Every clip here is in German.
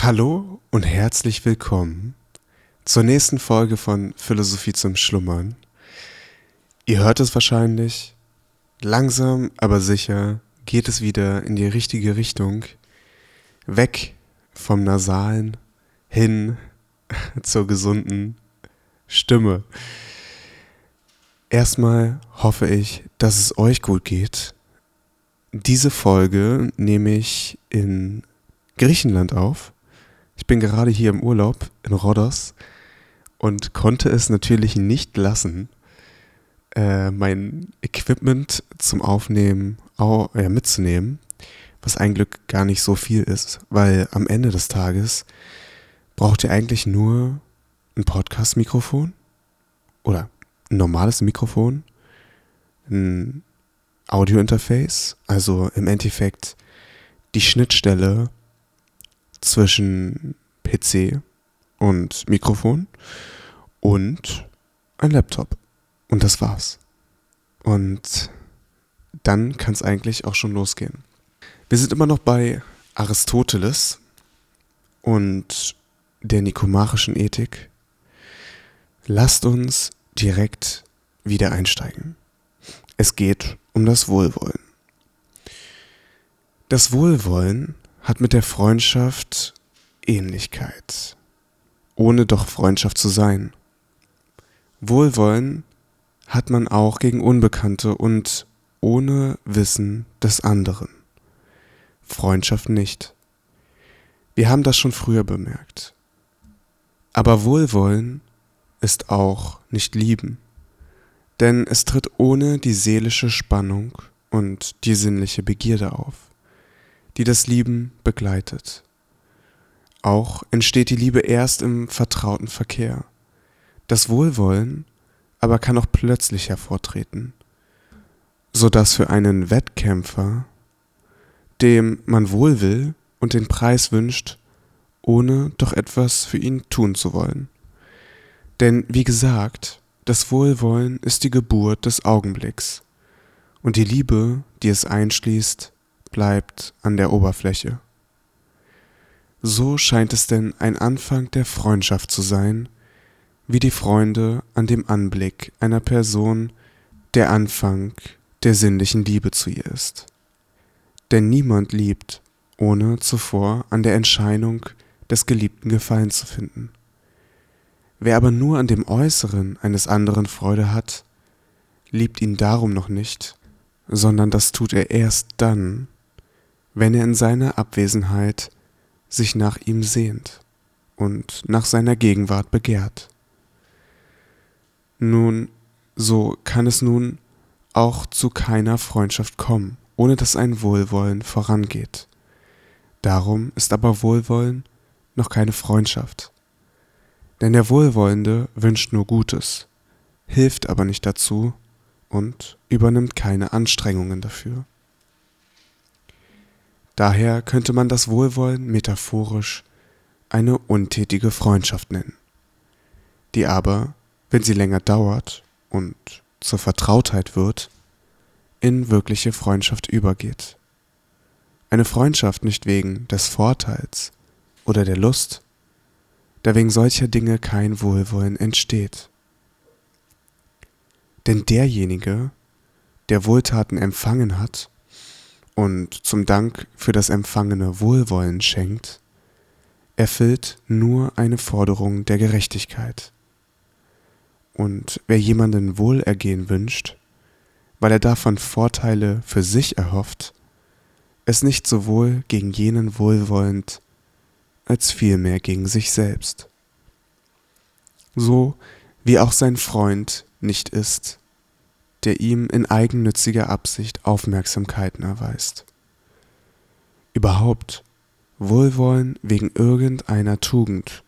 Hallo und herzlich willkommen zur nächsten Folge von Philosophie zum Schlummern. Ihr hört es wahrscheinlich, langsam aber sicher geht es wieder in die richtige Richtung, weg vom Nasalen hin zur gesunden Stimme. Erstmal hoffe ich, dass es euch gut geht. Diese Folge nehme ich in Griechenland auf. Ich bin gerade hier im Urlaub in Rhodos und konnte es natürlich nicht lassen, äh, mein Equipment zum Aufnehmen auch, ja, mitzunehmen, was ein Glück gar nicht so viel ist, weil am Ende des Tages braucht ihr eigentlich nur ein Podcast-Mikrofon oder ein normales Mikrofon, ein Audio-Interface, also im Endeffekt die Schnittstelle zwischen PC und Mikrofon und ein Laptop. Und das war's. Und dann kann es eigentlich auch schon losgehen. Wir sind immer noch bei Aristoteles und der nikomachischen Ethik. Lasst uns direkt wieder einsteigen. Es geht um das Wohlwollen. Das Wohlwollen hat mit der Freundschaft Ähnlichkeit, ohne doch Freundschaft zu sein. Wohlwollen hat man auch gegen Unbekannte und ohne Wissen des anderen. Freundschaft nicht. Wir haben das schon früher bemerkt. Aber Wohlwollen ist auch nicht lieben, denn es tritt ohne die seelische Spannung und die sinnliche Begierde auf, die das Lieben begleitet. Auch entsteht die Liebe erst im vertrauten Verkehr. Das Wohlwollen aber kann auch plötzlich hervortreten, so dass für einen Wettkämpfer, dem man wohl will und den Preis wünscht, ohne doch etwas für ihn tun zu wollen. Denn wie gesagt, das Wohlwollen ist die Geburt des Augenblicks, und die Liebe, die es einschließt, bleibt an der Oberfläche. So scheint es denn ein Anfang der Freundschaft zu sein, wie die Freunde an dem Anblick einer Person der Anfang der sinnlichen Liebe zu ihr ist. Denn niemand liebt, ohne zuvor an der Entscheidung des Geliebten Gefallen zu finden. Wer aber nur an dem Äußeren eines anderen Freude hat, liebt ihn darum noch nicht, sondern das tut er erst dann, wenn er in seiner Abwesenheit sich nach ihm sehnt und nach seiner Gegenwart begehrt. Nun, so kann es nun auch zu keiner Freundschaft kommen, ohne dass ein Wohlwollen vorangeht. Darum ist aber Wohlwollen noch keine Freundschaft. Denn der Wohlwollende wünscht nur Gutes, hilft aber nicht dazu und übernimmt keine Anstrengungen dafür. Daher könnte man das Wohlwollen metaphorisch eine untätige Freundschaft nennen, die aber, wenn sie länger dauert und zur Vertrautheit wird, in wirkliche Freundschaft übergeht. Eine Freundschaft nicht wegen des Vorteils oder der Lust, da wegen solcher Dinge kein Wohlwollen entsteht. Denn derjenige, der Wohltaten empfangen hat und zum Dank für das empfangene Wohlwollen schenkt, erfüllt nur eine Forderung der Gerechtigkeit. Und wer jemanden Wohlergehen wünscht, weil er davon Vorteile für sich erhofft, es nicht sowohl gegen jenen wohlwollend als vielmehr gegen sich selbst. So wie auch sein Freund nicht ist, der ihm in eigennütziger Absicht Aufmerksamkeiten erweist. Überhaupt Wohlwollen wegen irgendeiner Tugend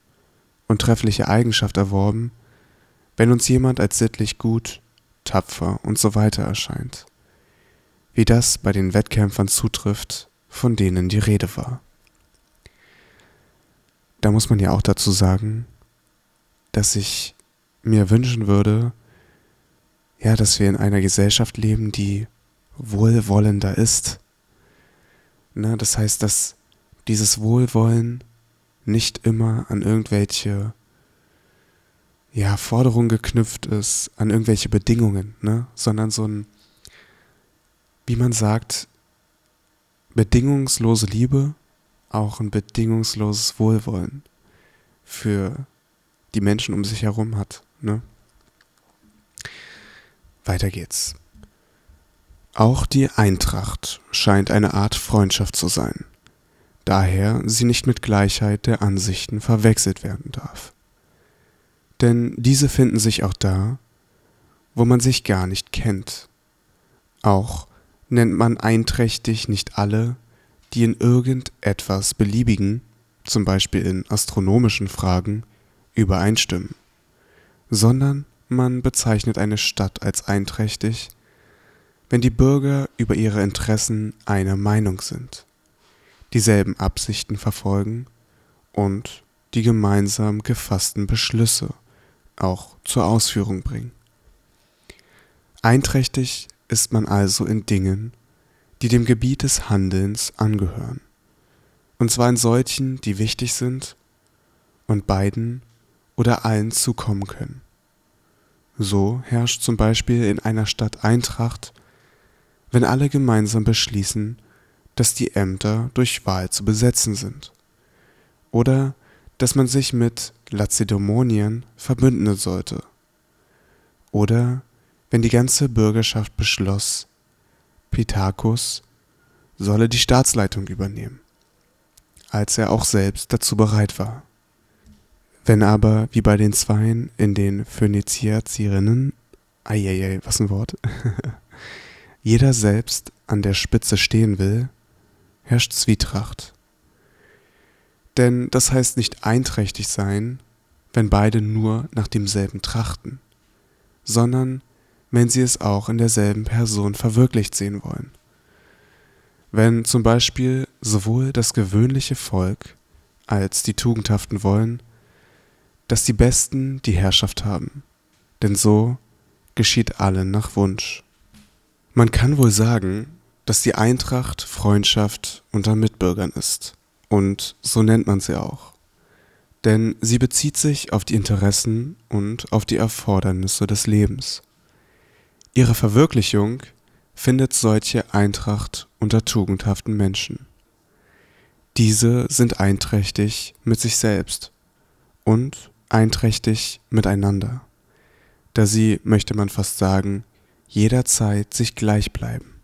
und treffliche Eigenschaft erworben, wenn uns jemand als sittlich gut, tapfer und so weiter erscheint, wie das bei den Wettkämpfern zutrifft, von denen die Rede war da muss man ja auch dazu sagen, dass ich mir wünschen würde, ja, dass wir in einer Gesellschaft leben, die wohlwollender ist. Ne, das heißt, dass dieses Wohlwollen nicht immer an irgendwelche ja, Forderungen geknüpft ist, an irgendwelche Bedingungen, ne? sondern so ein, wie man sagt, bedingungslose Liebe, auch ein bedingungsloses Wohlwollen für die Menschen um sich herum hat. Ne? Weiter geht's. Auch die Eintracht scheint eine Art Freundschaft zu sein, daher sie nicht mit Gleichheit der Ansichten verwechselt werden darf. Denn diese finden sich auch da, wo man sich gar nicht kennt. Auch nennt man einträchtig nicht alle, die in irgendetwas beliebigen, zum Beispiel in astronomischen Fragen, übereinstimmen, sondern man bezeichnet eine Stadt als einträchtig, wenn die Bürger über ihre Interessen einer Meinung sind, dieselben Absichten verfolgen und die gemeinsam gefassten Beschlüsse auch zur Ausführung bringen. Einträchtig ist man also in Dingen, die dem Gebiet des Handelns angehören, und zwar in solchen, die wichtig sind und beiden oder allen zukommen können. So herrscht zum Beispiel in einer Stadt Eintracht, wenn alle gemeinsam beschließen, dass die Ämter durch Wahl zu besetzen sind, oder dass man sich mit Lazedemonien verbünden sollte, oder wenn die ganze Bürgerschaft beschloss, Pittacus solle die Staatsleitung übernehmen, als er auch selbst dazu bereit war. Wenn aber, wie bei den Zweien in den Phönizierinnen, eieiei, was ein Wort, jeder selbst an der Spitze stehen will, herrscht Zwietracht. Denn das heißt nicht einträchtig sein, wenn beide nur nach demselben trachten, sondern wenn sie es auch in derselben Person verwirklicht sehen wollen. Wenn zum Beispiel sowohl das gewöhnliche Volk als die Tugendhaften wollen, dass die Besten die Herrschaft haben, denn so geschieht allen nach Wunsch. Man kann wohl sagen, dass die Eintracht Freundschaft unter Mitbürgern ist, und so nennt man sie auch, denn sie bezieht sich auf die Interessen und auf die Erfordernisse des Lebens. Ihre Verwirklichung findet solche Eintracht unter tugendhaften Menschen. Diese sind einträchtig mit sich selbst und einträchtig miteinander, da sie, möchte man fast sagen, jederzeit sich gleich bleiben.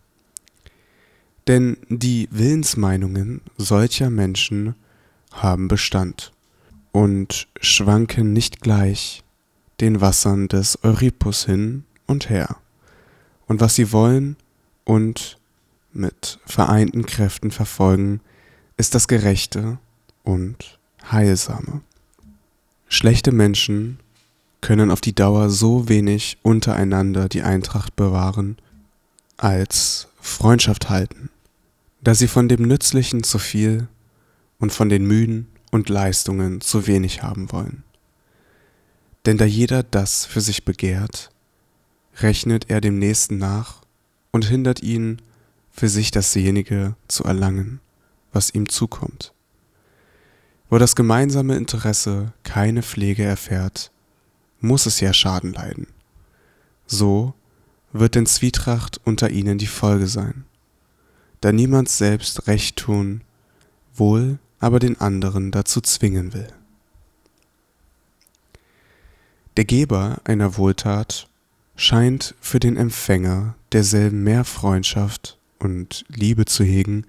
Denn die Willensmeinungen solcher Menschen haben Bestand und schwanken nicht gleich den Wassern des Euripus hin und her und was sie wollen und mit vereinten Kräften verfolgen, ist das Gerechte und Heilsame. Schlechte Menschen können auf die Dauer so wenig untereinander die Eintracht bewahren, als Freundschaft halten, da sie von dem Nützlichen zu viel und von den Mühen und Leistungen zu wenig haben wollen. Denn da jeder das für sich begehrt, rechnet er dem Nächsten nach und hindert ihn, für sich dasjenige zu erlangen, was ihm zukommt. Wo das gemeinsame Interesse keine Pflege erfährt, muss es ja Schaden leiden. So wird denn Zwietracht unter ihnen die Folge sein, da niemand selbst recht tun, wohl aber den anderen dazu zwingen will. Der Geber einer Wohltat scheint für den Empfänger derselben mehr Freundschaft und Liebe zu hegen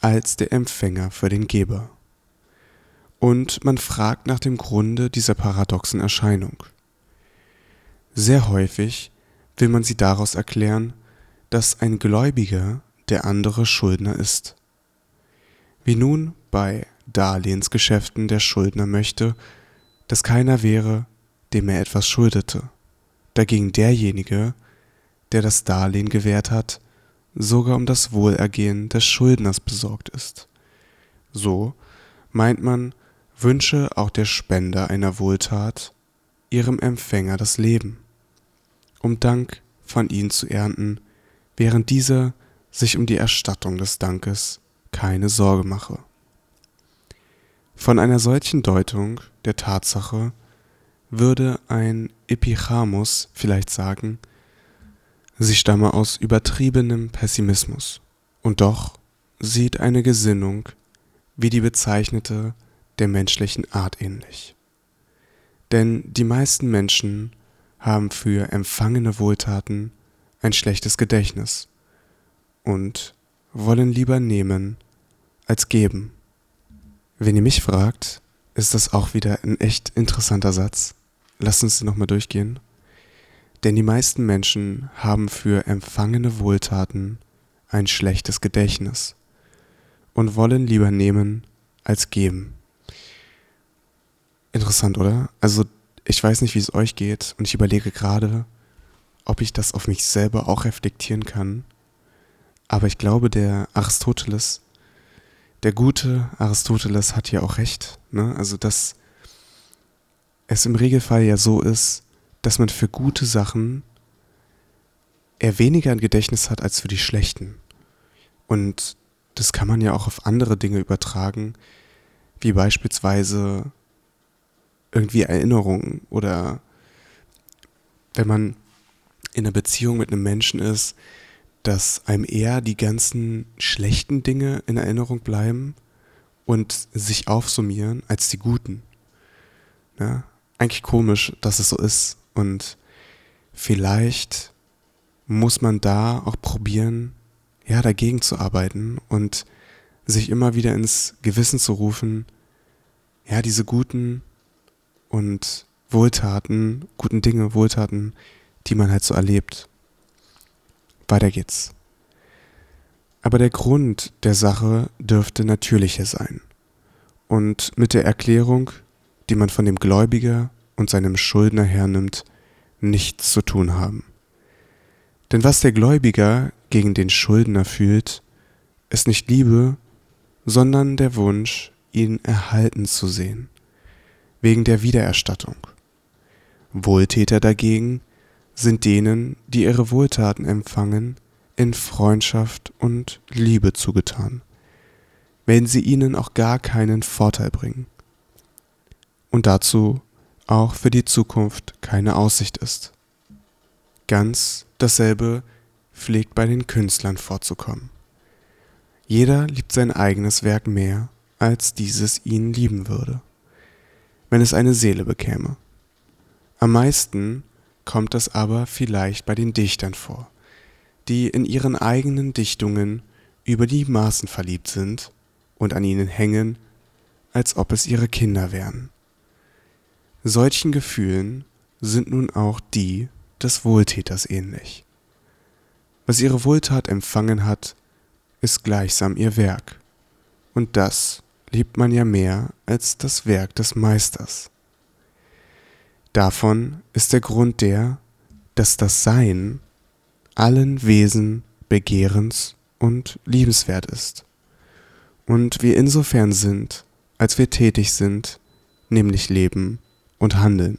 als der Empfänger für den Geber. Und man fragt nach dem Grunde dieser paradoxen Erscheinung. Sehr häufig will man sie daraus erklären, dass ein Gläubiger der andere Schuldner ist. Wie nun bei Darlehensgeschäften der Schuldner möchte, dass keiner wäre, dem er etwas schuldete dagegen derjenige, der das Darlehen gewährt hat, sogar um das Wohlergehen des Schuldners besorgt ist. So meint man, wünsche auch der Spender einer Wohltat ihrem Empfänger das Leben, um Dank von ihm zu ernten, während dieser sich um die Erstattung des Dankes keine Sorge mache. Von einer solchen Deutung der Tatsache würde ein Epichamus vielleicht sagen, sie stamme aus übertriebenem Pessimismus. Und doch sieht eine Gesinnung wie die bezeichnete der menschlichen Art ähnlich. Denn die meisten Menschen haben für empfangene Wohltaten ein schlechtes Gedächtnis und wollen lieber nehmen als geben. Wenn ihr mich fragt, ist das auch wieder ein echt interessanter Satz. Lasst uns den nochmal durchgehen. Denn die meisten Menschen haben für empfangene Wohltaten ein schlechtes Gedächtnis und wollen lieber nehmen als geben. Interessant, oder? Also ich weiß nicht, wie es euch geht und ich überlege gerade, ob ich das auf mich selber auch reflektieren kann. Aber ich glaube, der Aristoteles, der gute Aristoteles hat ja auch recht. Ne? Also, dass es im Regelfall ja so ist, dass man für gute Sachen eher weniger ein Gedächtnis hat als für die schlechten. Und das kann man ja auch auf andere Dinge übertragen, wie beispielsweise irgendwie Erinnerungen oder wenn man in einer Beziehung mit einem Menschen ist, dass einem eher die ganzen schlechten Dinge in Erinnerung bleiben und sich aufsummieren als die guten. Ja, eigentlich komisch, dass es so ist und vielleicht muss man da auch probieren, ja, dagegen zu arbeiten und sich immer wieder ins Gewissen zu rufen, ja, diese guten und Wohltaten, guten Dinge, Wohltaten, die man halt so erlebt. Weiter geht's. Aber der Grund der Sache dürfte natürlicher sein und mit der Erklärung, die man von dem Gläubiger und seinem Schuldner hernimmt, nichts zu tun haben. Denn was der Gläubiger gegen den Schuldner fühlt, ist nicht Liebe, sondern der Wunsch, ihn erhalten zu sehen wegen der Wiedererstattung. Wohltäter dagegen sind denen, die ihre Wohltaten empfangen, in Freundschaft und Liebe zugetan, wenn sie ihnen auch gar keinen Vorteil bringen und dazu auch für die Zukunft keine Aussicht ist. Ganz dasselbe pflegt bei den Künstlern vorzukommen. Jeder liebt sein eigenes Werk mehr, als dieses ihn lieben würde wenn es eine Seele bekäme. Am meisten kommt das aber vielleicht bei den Dichtern vor, die in ihren eigenen Dichtungen über die Maßen verliebt sind und an ihnen hängen, als ob es ihre Kinder wären. Solchen Gefühlen sind nun auch die des Wohltäters ähnlich. Was ihre Wohltat empfangen hat, ist gleichsam ihr Werk, und das liebt man ja mehr als das Werk des Meisters. Davon ist der Grund der, dass das Sein allen Wesen begehrens und liebenswert ist und wir insofern sind, als wir tätig sind, nämlich leben und handeln.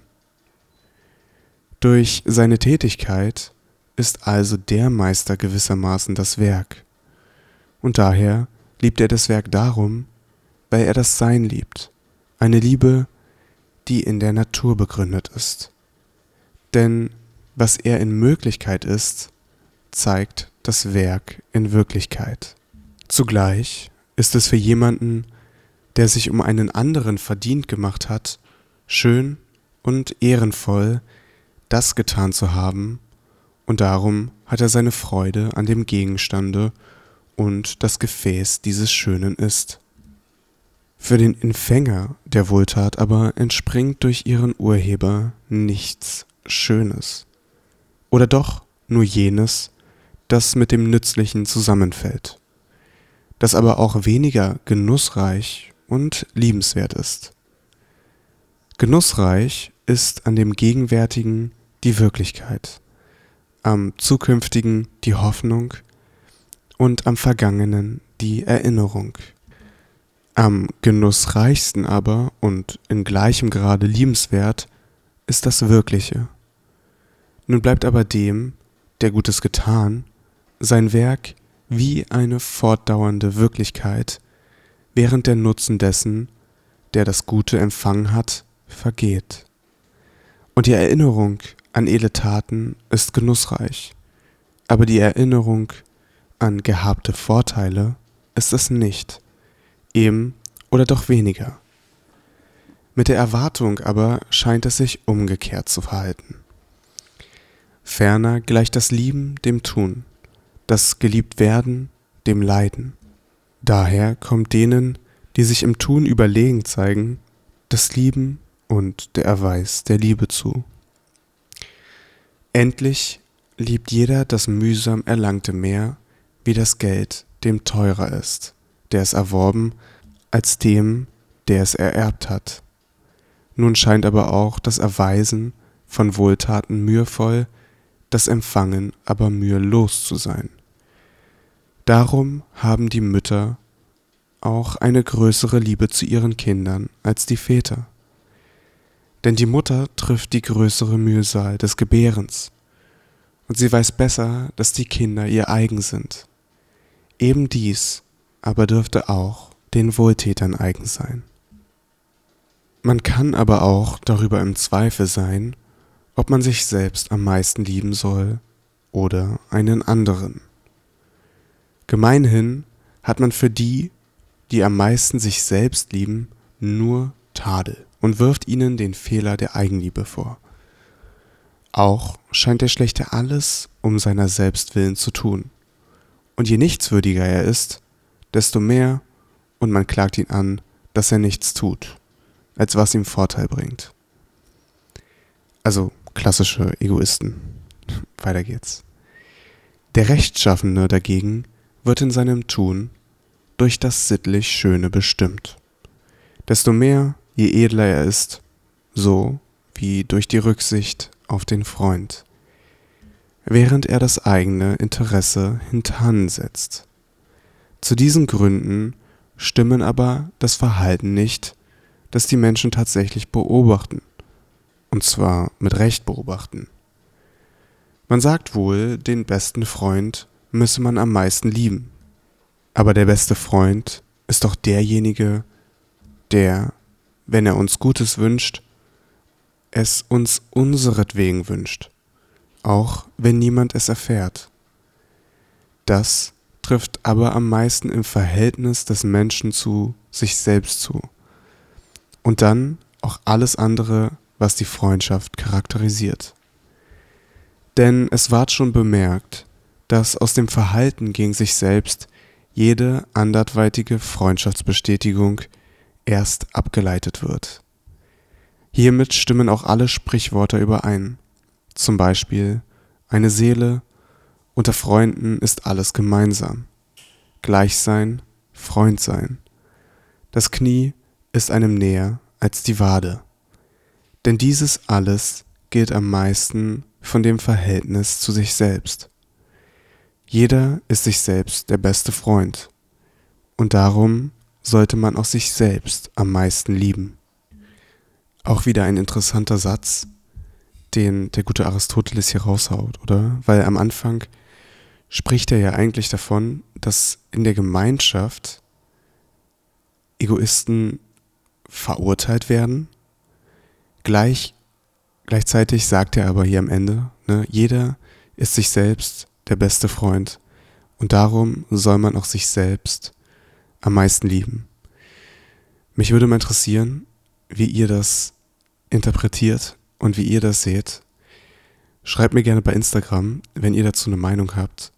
Durch seine Tätigkeit ist also der Meister gewissermaßen das Werk, und daher liebt er das Werk darum, weil er das Sein liebt, eine Liebe, die in der Natur begründet ist. Denn was er in Möglichkeit ist, zeigt das Werk in Wirklichkeit. Zugleich ist es für jemanden, der sich um einen anderen verdient gemacht hat, schön und ehrenvoll, das getan zu haben, und darum hat er seine Freude an dem Gegenstande und das Gefäß dieses Schönen ist. Für den Empfänger der Wohltat aber entspringt durch ihren Urheber nichts Schönes. Oder doch nur jenes, das mit dem Nützlichen zusammenfällt, das aber auch weniger genussreich und liebenswert ist. Genussreich ist an dem Gegenwärtigen die Wirklichkeit, am Zukünftigen die Hoffnung und am Vergangenen die Erinnerung. Am genussreichsten aber und in gleichem Grade liebenswert ist das Wirkliche. Nun bleibt aber dem, der Gutes getan, sein Werk wie eine fortdauernde Wirklichkeit, während der Nutzen dessen der das Gute empfangen hat, vergeht. Und die Erinnerung an edle Taten ist genussreich, aber die Erinnerung an gehabte Vorteile ist es nicht, eben oder doch weniger. Mit der Erwartung aber scheint es sich umgekehrt zu verhalten. Ferner gleicht das Lieben dem Tun, das geliebt werden dem Leiden. Daher kommt denen, die sich im Tun überlegen zeigen, das Lieben und der Erweis der Liebe zu. Endlich liebt jeder das mühsam Erlangte mehr, wie das Geld dem teurer ist, der es erworben, als dem, der es ererbt hat. Nun scheint aber auch das Erweisen von Wohltaten mühevoll, das Empfangen aber mühelos zu sein. Darum haben die Mütter auch eine größere Liebe zu ihren Kindern als die Väter. Denn die Mutter trifft die größere Mühsal des Gebärens, und sie weiß besser, dass die Kinder ihr eigen sind. Eben dies aber dürfte auch den Wohltätern eigen sein. Man kann aber auch darüber im Zweifel sein, ob man sich selbst am meisten lieben soll oder einen anderen. Gemeinhin hat man für die, die am meisten sich selbst lieben, nur Tadel und wirft ihnen den Fehler der Eigenliebe vor. Auch scheint der Schlechte alles um seiner selbst willen zu tun. Und je nichtswürdiger er ist, desto mehr, und man klagt ihn an, dass er nichts tut, als was ihm Vorteil bringt. Also klassische Egoisten. Weiter geht's. Der Rechtschaffene dagegen wird in seinem Tun durch das sittlich Schöne bestimmt. Desto mehr, je edler er ist, so wie durch die Rücksicht auf den Freund, während er das eigene Interesse hintansetzt. Zu diesen Gründen stimmen aber das Verhalten nicht, das die Menschen tatsächlich beobachten und zwar mit Recht beobachten. Man sagt wohl, den besten Freund müsse man am meisten lieben. Aber der beste Freund ist doch derjenige, der, wenn er uns Gutes wünscht, es uns unseretwegen wünscht, auch wenn niemand es erfährt. Das trifft aber am meisten im Verhältnis des Menschen zu sich selbst zu. Und dann auch alles andere was die Freundschaft charakterisiert. Denn es ward schon bemerkt, dass aus dem Verhalten gegen sich selbst jede anderweitige Freundschaftsbestätigung erst abgeleitet wird. Hiermit stimmen auch alle Sprichworte überein. Zum Beispiel eine Seele unter Freunden ist alles gemeinsam. Gleich sein, Freund sein. Das Knie ist einem näher als die Wade. Denn dieses alles gilt am meisten von dem Verhältnis zu sich selbst. Jeder ist sich selbst der beste Freund. Und darum sollte man auch sich selbst am meisten lieben. Auch wieder ein interessanter Satz, den der gute Aristoteles hier raushaut, oder? Weil am Anfang spricht er ja eigentlich davon, dass in der Gemeinschaft Egoisten verurteilt werden Gleich, gleichzeitig sagt er aber hier am Ende, ne, jeder ist sich selbst der beste Freund und darum soll man auch sich selbst am meisten lieben. Mich würde mal interessieren, wie ihr das interpretiert und wie ihr das seht. Schreibt mir gerne bei Instagram, wenn ihr dazu eine Meinung habt.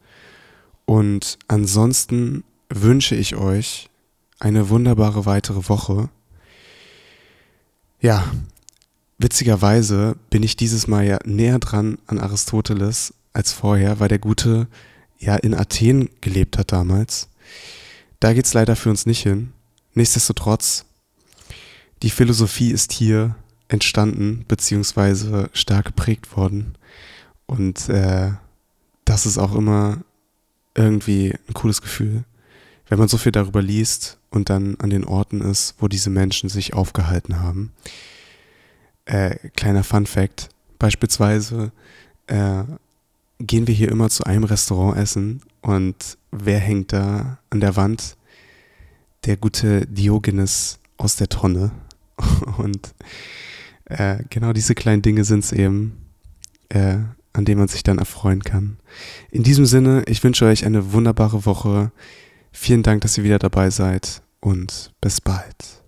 Und ansonsten wünsche ich euch eine wunderbare weitere Woche. Ja, Witzigerweise bin ich dieses Mal ja näher dran an Aristoteles als vorher, weil der Gute ja in Athen gelebt hat damals. Da geht's leider für uns nicht hin. Nichtsdestotrotz, die Philosophie ist hier entstanden, beziehungsweise stark geprägt worden. Und äh, das ist auch immer irgendwie ein cooles Gefühl, wenn man so viel darüber liest und dann an den Orten ist, wo diese Menschen sich aufgehalten haben. Äh, kleiner Fun Fact. Beispielsweise äh, gehen wir hier immer zu einem Restaurant essen und wer hängt da an der Wand? Der gute Diogenes aus der Tonne. Und äh, genau diese kleinen Dinge sind es eben, äh, an denen man sich dann erfreuen kann. In diesem Sinne, ich wünsche euch eine wunderbare Woche. Vielen Dank, dass ihr wieder dabei seid und bis bald.